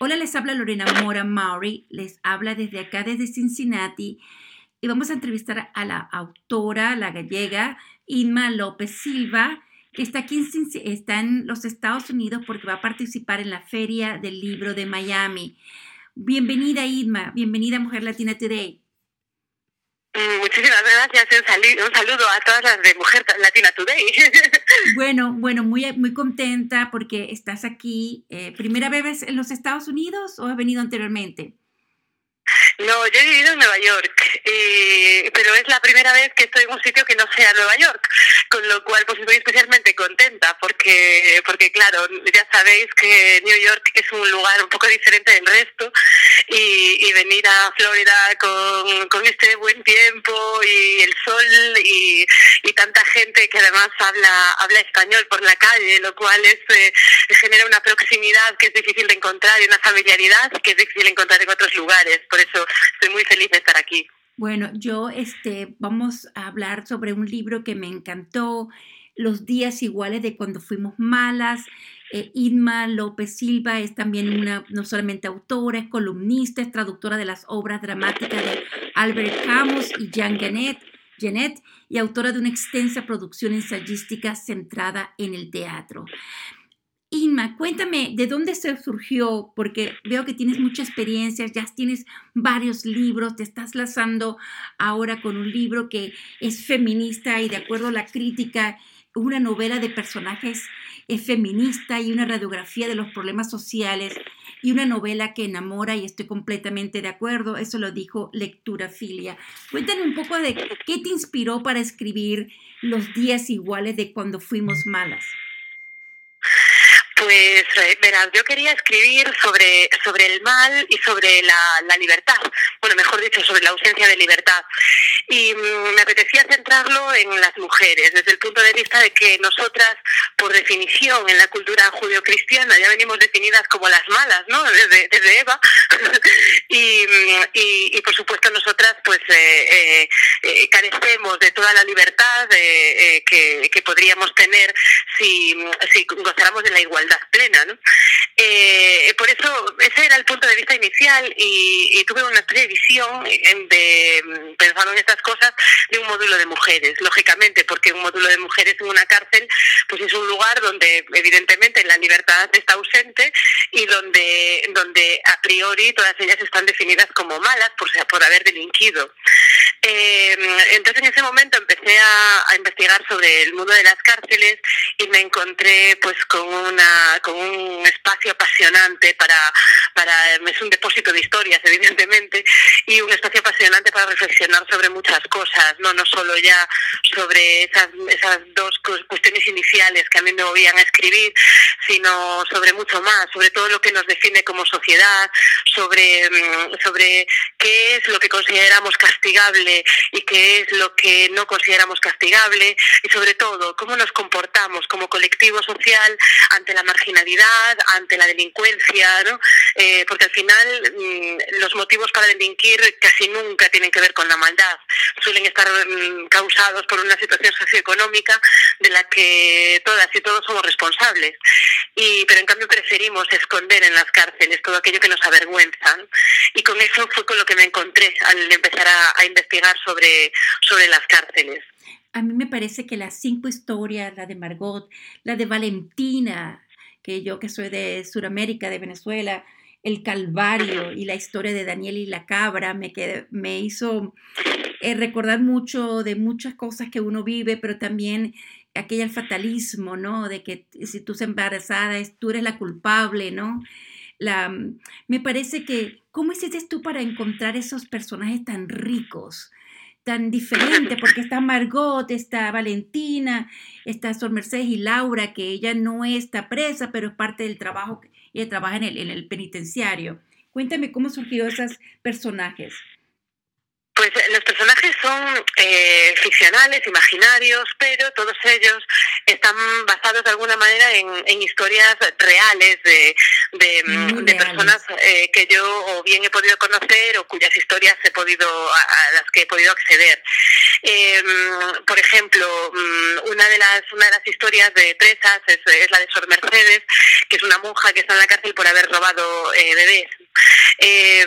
Hola, les habla Lorena Mora Maury, les habla desde acá, desde Cincinnati, y vamos a entrevistar a la autora, la gallega, Inma López Silva, que está aquí en, está en los Estados Unidos porque va a participar en la Feria del Libro de Miami. Bienvenida, Inma, bienvenida Mujer Latina Today. Mm, muchísimas gracias, un saludo, a todas las de Mujer Latina Today. Bueno, bueno, muy, muy contenta porque estás aquí. Eh, ¿Primera vez en los Estados Unidos o has venido anteriormente? No, yo he vivido en Nueva York, eh, pero es la primera vez que estoy en un sitio que no sea Nueva York, con lo cual pues estoy especialmente contenta porque, porque claro, ya sabéis que New York es un lugar un poco diferente del resto y, venir a Florida con, con, este buen tiempo y el sol y, y, tanta gente que además habla, habla español por la calle, lo cual es, eh, genera una proximidad que es difícil de encontrar y una familiaridad que es difícil encontrar en otros lugares. Por eso estoy muy feliz de estar aquí. Bueno, yo este, vamos a hablar sobre un libro que me encantó, Los días iguales de cuando fuimos malas. Eh, López Silva es también una, no solamente autora, es columnista, es traductora de las obras dramáticas de Albert Camus y Jean Genet, Genet y autora de una extensa producción ensayística centrada en el teatro. Inma, cuéntame de dónde se surgió, porque veo que tienes mucha experiencia, ya tienes varios libros, te estás lanzando ahora con un libro que es feminista y de acuerdo a la crítica, una novela de personajes es feminista y una radiografía de los problemas sociales y una novela que enamora y estoy completamente de acuerdo, eso lo dijo Lectura Filia. Cuéntame un poco de qué te inspiró para escribir Los días iguales de cuando fuimos malas. Pues eh, verás, yo quería escribir sobre, sobre el mal y sobre la, la, libertad, bueno, mejor dicho, sobre la ausencia de libertad. Y mm, me apetecía centrarlo en las mujeres, desde el punto de vista de que nosotras, por definición, en la cultura judio-cristiana, ya venimos definidas como las malas, ¿no? Desde, desde Eva. y, mm, y, y, por supuesto, nosotras, pues, eh, eh, carecemos de toda la libertad que, que, podríamos tener si, si gozáramos de la igualdad plena. ¿no? Eh, por eso ese era el punto de vista inicial y, tuve una previsión de, pensando en estas cosas, de un módulo de mujeres, lógicamente, porque un módulo de mujeres en una cárcel pues es un lugar donde evidentemente la libertad está ausente y donde, donde a priori todas ellas están definidas como malas por, por haber delinquido. Eh, entonces en ese momento empecé a, a investigar sobre el mundo de las cárceles y me encontré pues con una con un espacio apasionante para, para, es un depósito de historias, evidentemente, y un espacio apasionante para reflexionar sobre muchas cosas, no, no solo ya sobre esas, esas dos cuestiones iniciales que a mí me movían a escribir, sino sobre mucho más, sobre todo lo que nos define como sociedad, sobre, mm, sobre qué es lo que consideramos castigable y qué es lo que no consideramos castigable, y sobre todo cómo nos comportamos como colectivo social ante la marginalidad, ante la delincuencia. Eh, porque al final mm, los motivos para delinquir casi nunca tienen que ver con la maldad, suelen estar mm, causados por una situación socioeconómica de la que todas y todos somos responsables. Y, pero en cambio preferimos esconder en las cárceles todo aquello que nos avergüenza. Y con eso fue con lo que me encontré al empezar a, a investigar sobre, sobre las cárceles. A mí me parece que las cinco historias, la de Margot, la de Valentina, que yo que soy de Sudamérica, de Venezuela, el Calvario y la historia de Daniel y la cabra me, me hizo eh, recordar mucho de muchas cosas que uno vive, pero también aquel fatalismo, ¿no? De que si tú estás embarazada, tú eres la culpable, ¿no? La, me parece que, ¿cómo hiciste tú para encontrar esos personajes tan ricos? Tan diferente, porque está Margot, está Valentina, está Sor Mercedes y Laura, que ella no está presa, pero es parte del trabajo, ella trabaja en el, en el penitenciario. Cuéntame cómo surgió esos personajes. Pues eh, los personajes son eh, ficcionales, imaginarios, pero todos ellos están basados de alguna manera en, historias reales de, de, personas, eh, que, yo o bien he podido conocer o cuyas historias he podido a, las que he podido acceder. Em, por ejemplo, mm, una de las una de las historias de presas es, es, la de Sor Mercedes, que es una monja que está en la cárcel por haber robado eh, bebés. Eh,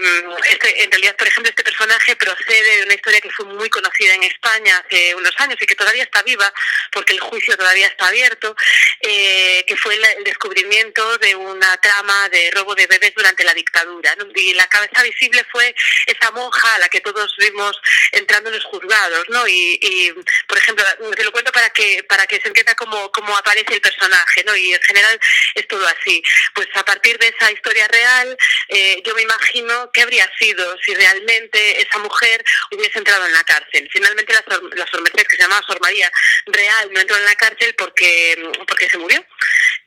este, en realidad, por ejemplo, este personaje procede de una historia que fue muy conocida en España hace unos años y que todavía está viva porque el juicio todavía está abierto, eh, que fue el, descubrimiento de una trama de robo de bebés durante la dictadura. Y la cabeza visible fue esa monja a la que todos vimos entrando en los juzgados. ¿no? Y, y por ejemplo, te lo cuento para que, para que se entienda cómo, cómo aparece el personaje. ¿no? Y en general es todo así. Pues a partir de esa historia real, eh, yo me imagino qué habría sido si realmente esa mujer hubiese entrado en la cárcel. Finalmente la, la Sor que se llamaba Sor María Real, no entró en la cárcel porque, porque se murió.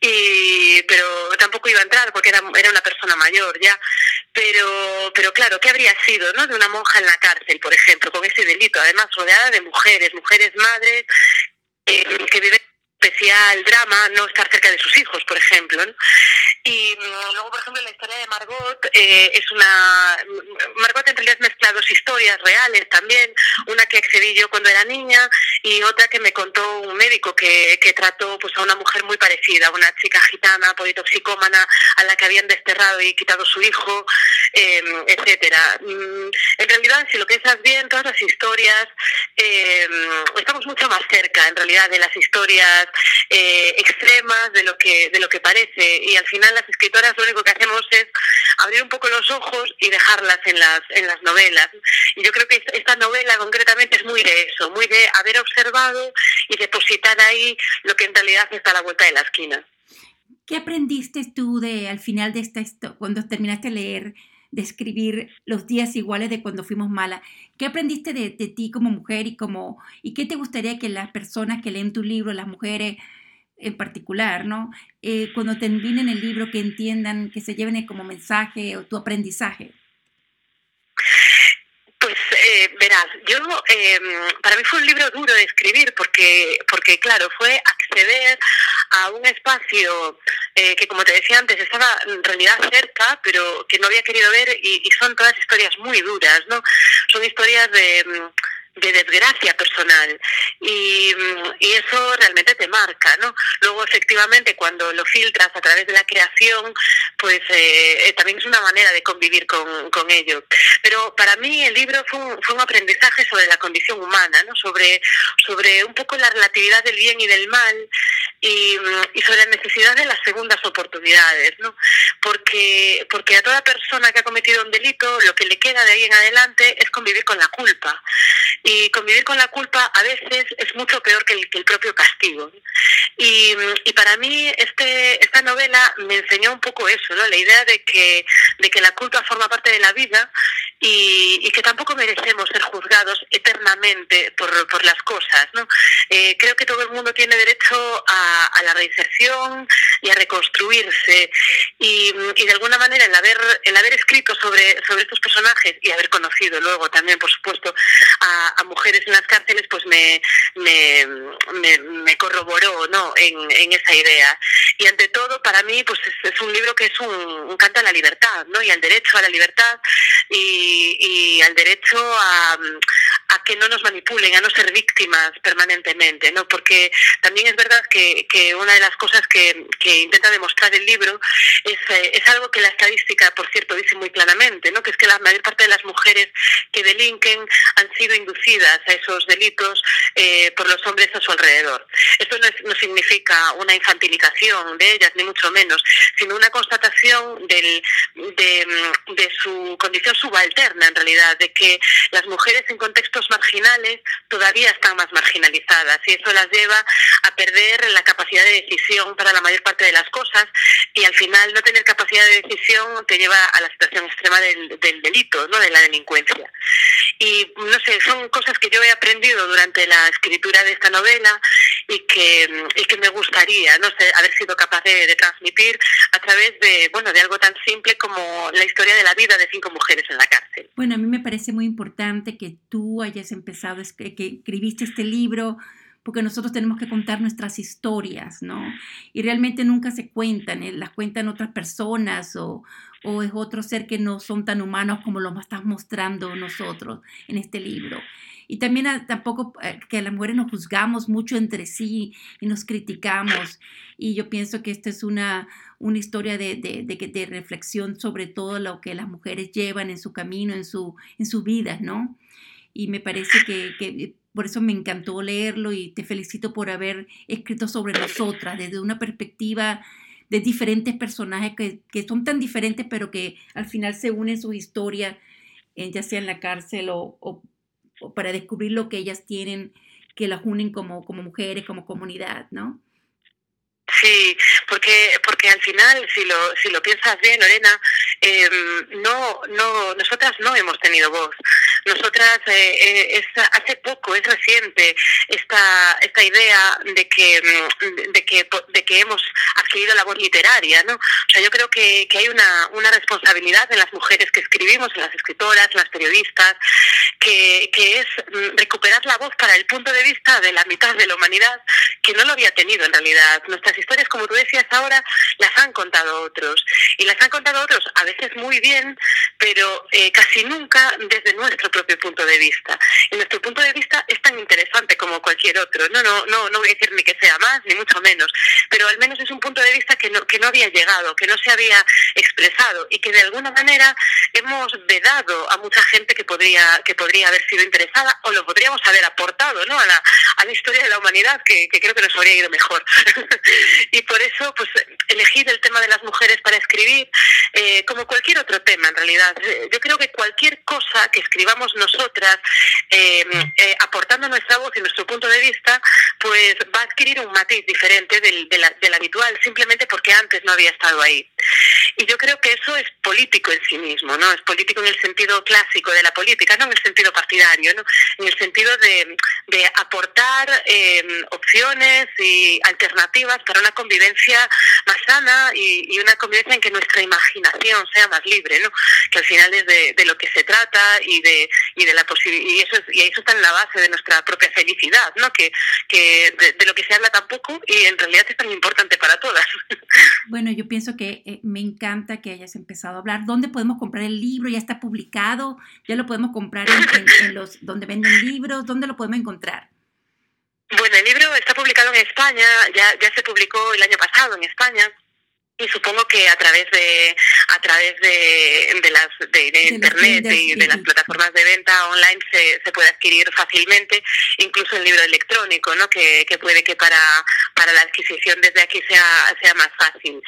Y, pero tampoco iba a entrar porque era, era una persona mayor ya. Pero, pero claro, ¿qué habría sido ¿no? de una monja en la cárcel, por ejemplo, con ese delito? Además, rodeada de mujeres, mujeres madres eh, que viven especial drama no estar cerca de sus hijos, por ejemplo. ¿no? Y mm, luego, por ejemplo, la historia de Margot eh, es una... Margot en realidad mezcla dos historias reales también, una que accedí yo cuando era niña y otra que me contó un médico que, que trató pues, a una mujer muy parecida, una chica gitana, politoxicómana, a la que habían desterrado y quitado su hijo, eh, etcétera. Mm, en realidad, si lo piensas bien, todas las historias, eh, estamos mucho más cerca, en realidad, de las historias eh, extremas de lo que de lo que parece. Y al final las escritoras lo único que hacemos es abrir un poco los ojos y dejarlas en las en las novelas. Y yo creo que esta novela concretamente es muy de eso muy de haber observado y depositar ahí lo que en realidad está a la vuelta de la esquina. ¿Qué aprendiste tú de al final de esta cuando terminaste de leer de escribir los días iguales de cuando fuimos malas. ¿Qué aprendiste de, ti como mujer y como y qué te gustaría que las personas que leen tu libro, las mujeres en particular, ¿no? Eh, cuando terminen el libro que entiendan, que se lleven como mensaje o tu aprendizaje. Pues eh, verás, yo eh, para mí fue un libro duro de escribir porque porque claro fue acceder a un espacio eh, que, como te decía antes, estaba en realidad cerca, pero que no había querido ver y, son todas historias muy duras, ¿no? Son historias de mm, de desgracia personal y, y, eso realmente te marca, ¿no? Luego efectivamente cuando lo filtras a través de la creación, pues eh, también es una manera de convivir con, con ello. Pero para mí el libro fue un, fue un aprendizaje sobre la condición humana, ¿no? Sobre, sobre un poco la relatividad del bien y del mal y, y sobre la necesidad de las segundas oportunidades, ¿no? Porque, porque a toda persona que ha cometido un delito lo que le queda de ahí en adelante es convivir con la culpa y convivir con la culpa a veces es mucho peor que el, que el propio castigo. Y, y, para mí este, esta novela me enseñó un poco eso, ¿no? la idea de que, de que la culpa forma parte de la vida y, y que tampoco merecemos ser juzgados eternamente por, por las cosas. ¿no? Eh, creo que todo el mundo tiene derecho a, la reinserción y a reconstruirse y, y, de alguna manera el haber, el haber escrito sobre, sobre estos personajes y haber conocido luego también, por supuesto, a, a mujeres en las cárceles, pues me, me, me, me corroboró ¿no? en, en, esa idea. Y ante todo, para mí, pues es, es un libro que es un, un, canto a la libertad, ¿no? Y al derecho a la libertad y, y al derecho a, que no nos manipulen, a no ser víctimas permanentemente, ¿no? Porque también es verdad que, que una de las cosas que, que intenta demostrar el libro es, eh, es algo que la estadística, por cierto, dice muy claramente, ¿no? Que es que la mayor parte de las mujeres que delinquen han sido inducidas a esos delitos eh, por los hombres a su alrededor. Esto no, es, no, significa una infantilización de ellas, ni mucho menos, sino una constatación del, de, de, su condición subalterna, en realidad, de que las mujeres en contextos marginales todavía están más marginalizadas y eso las lleva a perder la capacidad de decisión para la mayor parte de las cosas y al final no tener capacidad de decisión te lleva a la situación extrema del, del delito, ¿no? de la delincuencia. Y no sé, son cosas que yo he aprendido durante la escritura de esta novela y que, y que me gustaría no sé, haber sido capaz de, de, transmitir a través de, bueno, de algo tan simple como la historia de la vida de cinco mujeres en la cárcel. Bueno, a mí me parece muy importante que tú hayas empezado, que escribiste este libro porque nosotros tenemos que contar nuestras historias, ¿no? Y realmente nunca se cuentan, ¿eh? las cuentan otras personas o, o, es otro ser que no son tan humanos como lo estás mostrando nosotros en este libro. Y también tampoco eh, que las mujeres nos juzgamos mucho entre sí y nos criticamos. Y yo pienso que esta es una, una historia de, de, de, reflexión sobre todo lo que las mujeres llevan en su camino, en su, en su vida, ¿no? Y me parece que, por eso me encantó leerlo y te felicito por haber escrito sobre nosotras desde una perspectiva de diferentes personajes que, que, son tan diferentes, pero que al final se unen su historia, ya sea en la cárcel o, para descubrir lo que ellas tienen, que las unen como, como mujeres, como comunidad, ¿no? Sí, porque porque al final, si lo si lo piensas bien, Lorena, em, no no nosotras no hemos tenido voz. Nosotras eh, eh, hace poco, es reciente esta esta idea de que mm, de que de que hemos adquirido la voz literaria, ¿no? O sea, yo creo que, que hay una una responsabilidad en las mujeres que escribimos, en las escritoras, las periodistas, que, que es mm, recuperar la voz para el punto de vista de la mitad de la humanidad que no lo había tenido en realidad. Nuestras historias, como tú decías ahora, las han contado otros. Y las han contado otros a veces muy bien, pero eh, casi nunca desde nuestro propio punto de vista. Y nuestro punto de vista es tan interesante como cualquier otro. No, no, no, no voy a decir ni que sea más, ni mucho menos, pero al menos es un punto de vista que no, que no había llegado, que no se había expresado y que de alguna manera hemos vedado a mucha gente que podría, que podría haber sido interesada o lo podríamos haber aportado ¿no? a, la, a la historia de la humanidad, que, que creo que nos habría ido mejor. y por eso pues elegir el tema de las mujeres para escribir eh, como cualquier otro tema en realidad eh, yo creo que cualquier cosa que escribamos nosotras em, eh, aportando nuestra voz y nuestro punto de vista pues va a adquirir un matiz diferente del, del habitual simplemente porque antes no había estado ahí. Y yo creo que eso es político en sí mismo no es político en el sentido clásico de la política no en el sentido partidario no en el sentido de, de aportar em, opciones y alternativas para una convivencia más sana y, una convivencia en que nuestra imaginación sea más libre, ¿no? Que al final es de, lo que se trata y de, y de la y eso y eso está en la base de nuestra propia felicidad, ¿no? Que, que de, lo que se habla tampoco y en realidad es tan importante para todas. Bueno, yo pienso que eh, me encanta que hayas empezado a hablar. ¿Dónde podemos comprar el libro? ¿Ya está publicado? ¿Ya lo podemos comprar en los donde venden libros? ¿Dónde lo podemos encontrar? Bueno, el libro está publicado en España, ya, ya se publicó el año pasado en España y supongo que a través de a través de, de las de, internet y de las plataformas de venta online se, se puede adquirir fácilmente incluso el libro electrónico no que, que puede que para para la adquisición desde aquí sea sea más fácil.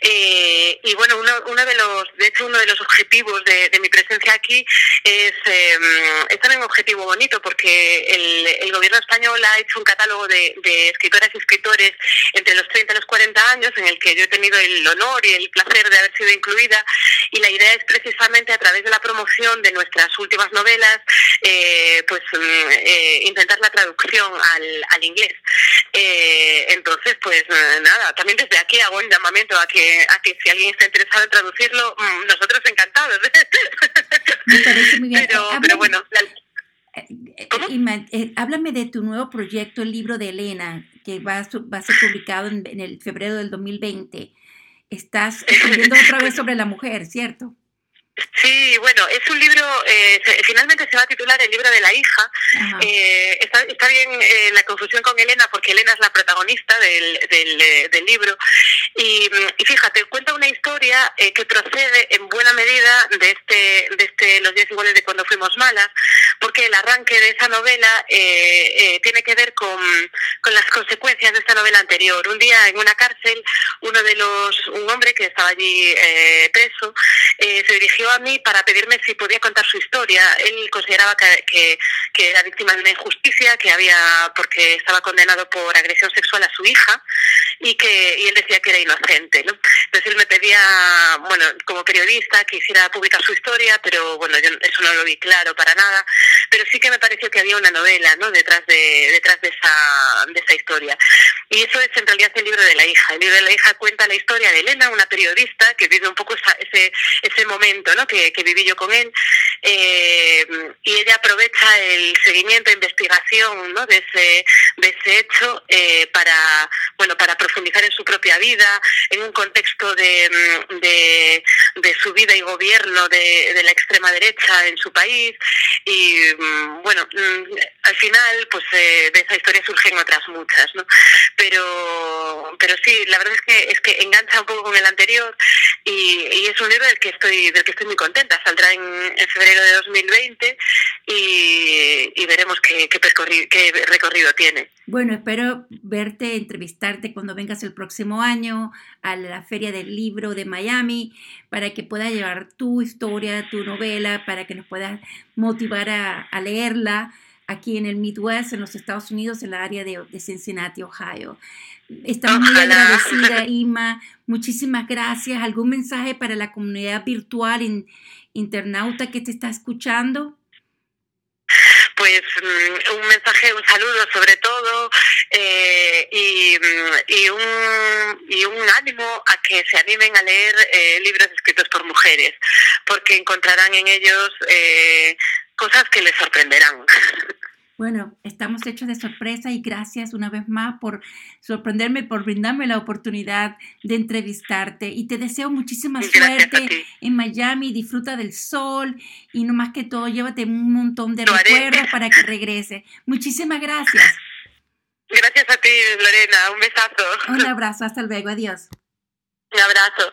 Eh, y bueno uno, uno de los de hecho uno de los objetivos de, de mi presencia aquí es eh, es también un objetivo bonito porque el, el gobierno español ha hecho un catálogo de, de escritoras y escritores entre los 30 y los 40 años en el que yo he tenido el el honor y el placer de haber sido incluida. Y la idea es precisamente a través de la promoción de nuestras últimas novelas eh, pues mm, eh, intentar la traducción al, al inglés. Eh, entonces pues nada también desde aquí hago un llamamiento a que a que si alguien está interesado en traducirlo mm, nosotros encantados. Pero, pero bueno háblame de tu nuevo proyecto, el libro de Elena, que va a, va a ser publicado en, en, el febrero del 2020 estás escribiendo otra vez sobre la mujer, ¿cierto? Sí, bueno, es un libro, eh, finalmente se va a titular El libro de la hija. Eh, está, está, bien eh, la confusión con Elena, porque Elena es la protagonista del, del, eh, del libro. Y, y, fíjate, cuenta una historia que procede en buena medida de este, de este Los días iguales de cuando fuimos malas, porque el arranque de esa novela tiene que ver con, con las consecuencias de esta novela anterior. Un día en una cárcel, uno de los, un hombre que estaba allí preso, se dirigió a mí para pedirme si podía contar su historia. Él consideraba que, que, era víctima de una injusticia, que había porque estaba condenado por agresión sexual a su hija y que y él decía que era inocente. ¿no? Entonces él me pedía, bueno, como periodista, que hiciera publicar su historia, pero bueno, yo eso no lo vi claro para nada. Pero sí que me pareció que había una novela ¿no? detrás, de, detrás de, esa, de esa historia. Y eso es en realidad el libro de la hija. El libro de la hija cuenta la historia de Elena, una periodista que vive un poco esa, ese, ese momento que, viví yo con él, eh, y ella aprovecha el seguimiento e investigación ¿no? de, ese, de ese hecho eh, para, bueno, para profundizar en su propia vida, en un contexto de, de, de su vida y gobierno de, de, la extrema derecha en su país. Y mm, bueno, mm, al final, pues de esa historia surgen otras muchas, ¿no? Pero, pero sí, la verdad es que, es que engancha un poco con el anterior y, es un libro del que estoy, del que estoy muy contenta. Saldrá en, en febrero de 2020 y, y veremos qué, qué, qué recorrido tiene. Bueno, espero verte, entrevistarte cuando vengas el próximo año a la Feria del Libro de Miami para que puedas llevar tu historia, tu novela, para que nos puedas motivar a, a leerla aquí en el Midwest, en los Estados Unidos, en la área de, de Cincinnati, Ohio. Estamos muy agradecida, Ima. Muchísimas gracias. ¿Algún mensaje para la comunidad virtual in, internauta que te está escuchando? Pues mm, un mensaje, un saludo sobre todo eh, y, y, un, y un ánimo a que se animen a leer eh, libros escritos por mujeres, porque encontrarán en ellos eh, cosas que les sorprenderán. Bueno, estamos hechos de sorpresa y gracias una vez más por sorprenderme, por brindarme la oportunidad de entrevistarte. Y te deseo muchísima suerte en Miami. Disfruta del sol y no más que todo, llévate un montón de recuerdos para que regrese. Muchísimas gracias. Gracias a ti, Lorena. Un besazo. Un abrazo. Hasta luego. Adiós. Un abrazo.